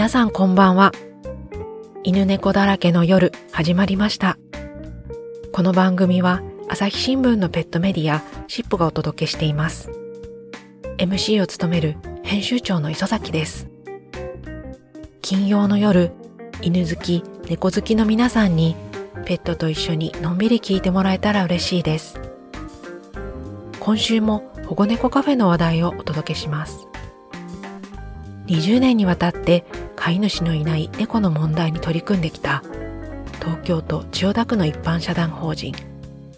皆さんこんばんは。犬猫だらけの夜始まりました。この番組は朝日新聞のペットメディアシップがお届けしています。MC を務める編集長の磯崎です。金曜の夜、犬好き、猫好きの皆さんにペットと一緒にのんびり聞いてもらえたら嬉しいです。今週も保護猫カフェの話題をお届けします。20年にわたって飼い主のいない猫の問題に取り組んできた東京都千代田区の一般社団法人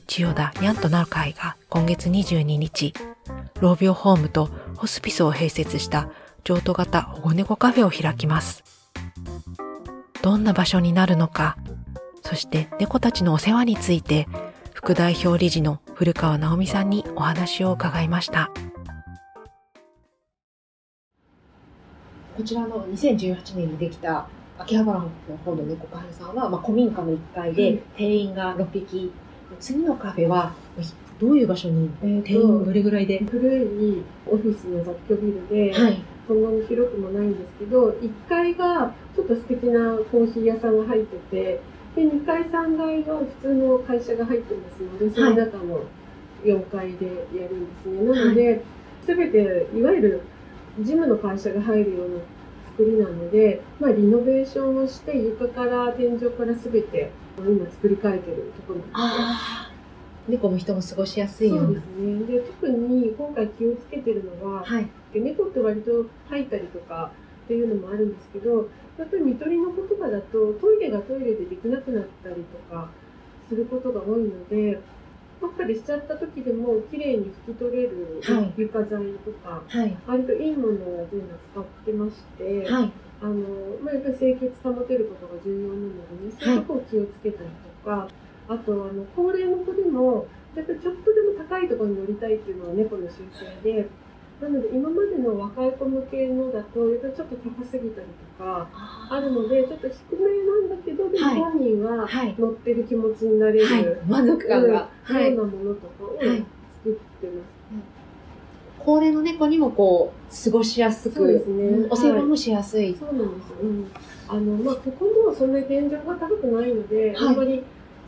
千代田にゃんとなる会が今月22日、老病ホームとホスピスを併設した譲渡型保護猫カフェを開きます。どんな場所になるのか、そして猫たちのお世話について副代表理事の古川直美さんにお話を伺いました。こちらの2018年にできた秋葉原の方の猫カフェさんは、まあ、古民家の1階でうん。定員が6匹、次のカフェはどういう場所にえーと定員どれぐらいで、古いオフィスの雑居ビルで、はい。そんなに広くもないんですけど、1階がちょっと素敵なコーヒー屋さんが入ってて、で2階、3階は普通の会社が入ってますので、その中の4階でやるんですね。なので、すべていわゆる事務の会社が入るような作りなので、まあ、リノベーションをして床から天井からすべて今作り変えてるところなんですよ。ああ猫の人も過ごしやすいようなそうですね。で、特に今回気をつけてるのは、はいで猫って割と吐いたりとかっていうのもあるんですけど、やっぱり見取りの子とかだとトイレがトイレでできなくなったりとかすることが多いので、ばっかりしちゃった時でも綺麗に拭き取れるはい。床材とか、はい。割といいものを全部使ってまして、はい。あの、まあ、やっぱり清潔保てることが重要なのでね、そういうとこを気をつけたりとか、あと、あの、高齢の子でも、やっぱりちょっとでも高いところに乗りたいっていうのは猫の習性で、なので今までの若い子向けのだと、やっぱりちょっと高すぎたりとか、あるので、ちょっと低めなんだけど、でもはい。本人ははい。乗ってる気持ちになれる、はい。満足感が、うんはい。ようなものとかを作はい。ってます。高齢の猫にもこう過ごしやすくそうですね。うんお世話もしやすい、そうなんですよ。うん。あの、まあ、ここもそんなに天井が高くないので、はい。あんまり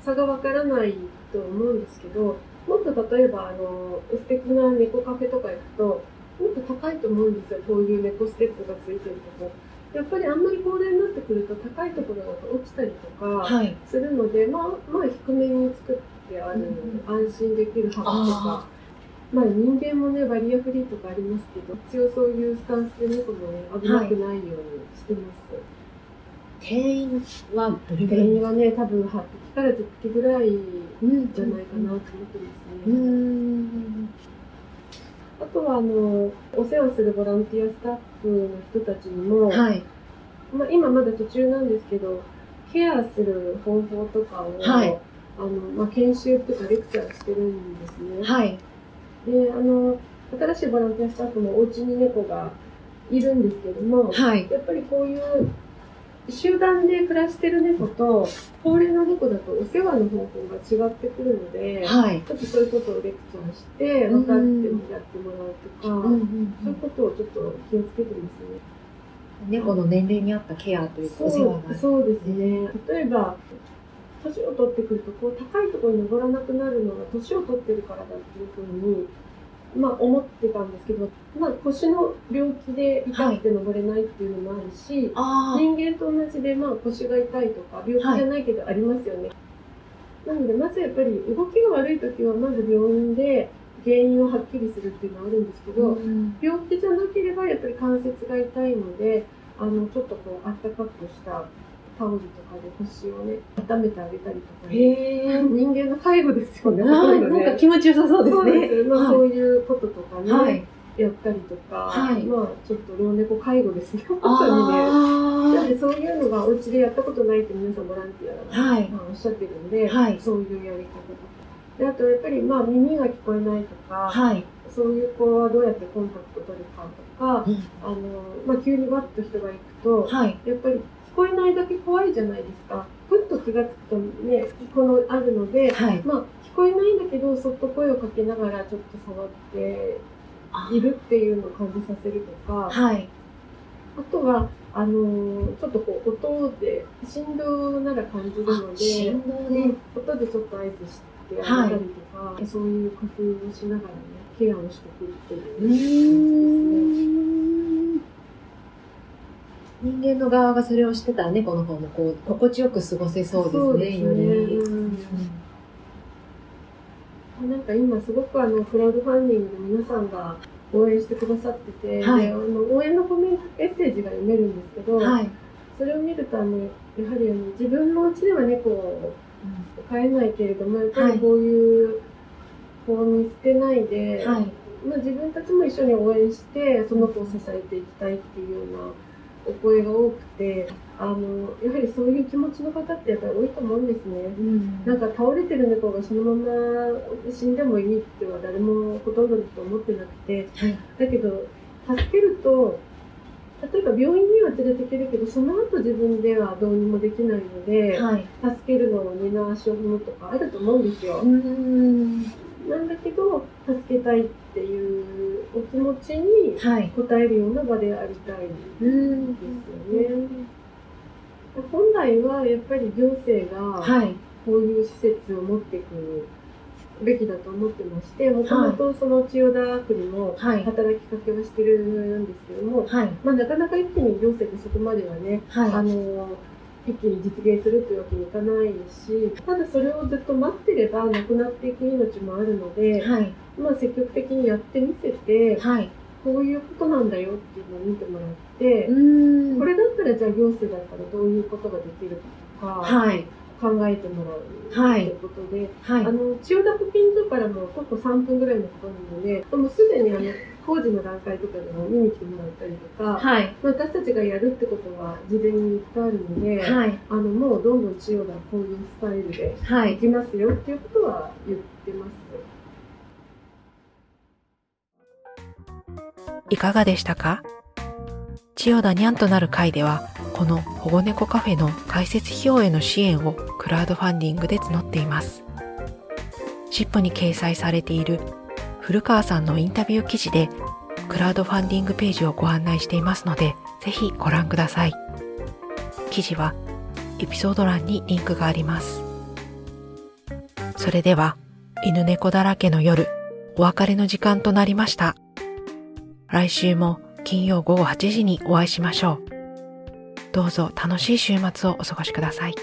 差がわからないと思うんですけど、もっと例えば、あの、素敵な猫カフェとか行くと、もっと高いと思うんですよ。こういう猫ステップがついてるとこ。やっぱりあんまり高齢になってくると高いところだと落ちたりとかはいするので、まあ、まあ低めに作ってある、安心できる幅とか。まあ人間もね、バリアフリーとかありますけど、一応そういうスタンスで猫もね、危なくないようにしてます。定員はどれぐ定らい？員はね、多分8匹から10匹ぐらいうんじゃないかなと思ってますうね。んあとは、あの、お世話するボランティアスタッフの人たちにも、はい。まあ今まだ途中なんですけど、ケアする方法とかを、はい。あの、まあ研修っていうかレクチャーしてるんですね。はい。で、あの、新しいボランティアスタッフもお家に猫がいるんですけども、はい。やっぱりこういう集団で暮らしてる猫と高齢の猫だとお世話の方法が違ってくるので、はいちょっとそういうことをレクチャーして分かってもやってもらうとか、そういうことをちょっと気をつけてますね。猫の年齢に合ったケアというかお世話がそうそうですね。例えば年を取ってくるとこう高いところに登らなくなるのは年を取ってるからだっていうふうに、まあ、思ってたんですけど、まあ、腰の病気で痛くて登れないっていうのもあるし、あ人間と同じで、まあ、腰が痛いとか病気じゃないけどありますよね、なのでまずやっぱり動きが悪い時はまず病院で原因をはっきりするっていうのはあるんですけど、うん。病気じゃなければやっぱり関節が痛いのであのちょっとこうあったかくしたタオルとかで腰をね温めてあげたりとか、へえ人間の介護ですよねなんか気持ちよさそうですそうねですまあ、はい。そういうこととかね、はい。やったりとか、はい。まあちょっと老猫介護ですね本当にね。そういうのがお家でやったことないって皆さんボランティアが、はい。まあ、おっしゃってるんで、はい。そういうやり方とか。であとやっぱりまあ耳が聞こえないとか、はい。そういう子はどうやってコンタクト取るかとか、うん。あのまあ、急にわっと人が行くと、はい。やっぱり聞こえないだけ怖いじゃないですか。ふっと気がつくとね、このあるので、はい。まあ、聞こえないんだけど、そっと声をかけながらちょっと触っているっていうのを感じさせるとか、はい。あとは、あのーちょっとこう音で振動なら感じるので、振動うん。で。音でちょっと合図してあげたりとか、そういう工夫をしながらねケアをしていくっていううーん人間の側がそれをしてたら猫の方もこう心地よく過ごせそうですね。よりうんなんか今すごくあのクラウドファンディングで皆さんが応援してくださってて、はいであの応援のコメントメッセージが読めるんですけど、はい。それを見るとあのやはりあの自分のうちでは猫を飼えないけれどもやっぱりこういう、こう見捨てないで、はい。まあ、自分たちも一緒に応援してその子を支えていきたいっていうようなお声が多くてあのやはりそういう気持ちの方ってやっぱり多いと思うんですね。うんなんか倒れてる猫がそのまま死んでもいいっては誰もほとんどの人思ってなくてはい。だけど助けると例えば病院には連れて行けるけどその後自分ではどうにもできないので、はい。助けるのを二の足を踏むとかあると思うんですよ。ん。なんだけど助けたいっていうお気持ちにはい。応えるような場でありたい。ですよね。本来はやっぱり行政がはい。こういう施設を持っていくべきだと思ってまして、もともとその千代田区にもはい。働きかけはしてるんですけども、はい。まあ、なかなか一気に行政ってそこまではね、あはい。の一気に実現するというわけにいかないし、ただそれをずっと待ってればなくなっていく命もあるので、はい。まあ、積極的にやってみせて、はい。こういうことなんだよっていうのを見てもらって、んこれだったらじゃあ行政だったらどういうことができるかとか、はい。考えてもらうとはいいうことで、はいあ。の千代田区近所からも徒歩3分ぐらいのところなので、もうすでにあの工事の段階とかでも見に来てもらったりとか、はい。私たちがやるってことは事前に言ってあるので、はい。あのもうどんどん千代田こういうスタイルではい行。きますよっていうことは言ってます。いかがでしたか？千代田にゃんとなる会では、この保護猫カフェの開設費用への支援をクラウドファンディングで募っています。シップに掲載されている古川さんのインタビュー記事で、クラウドファンディングページをご案内していますので、ぜひご覧ください。記事はエピソード欄にリンクがあります。それでは、犬猫だらけの夜、お別れの時間となりました。来週も金曜午後8時にお会いしましょう。どうぞ楽しい週末をお過ごしください。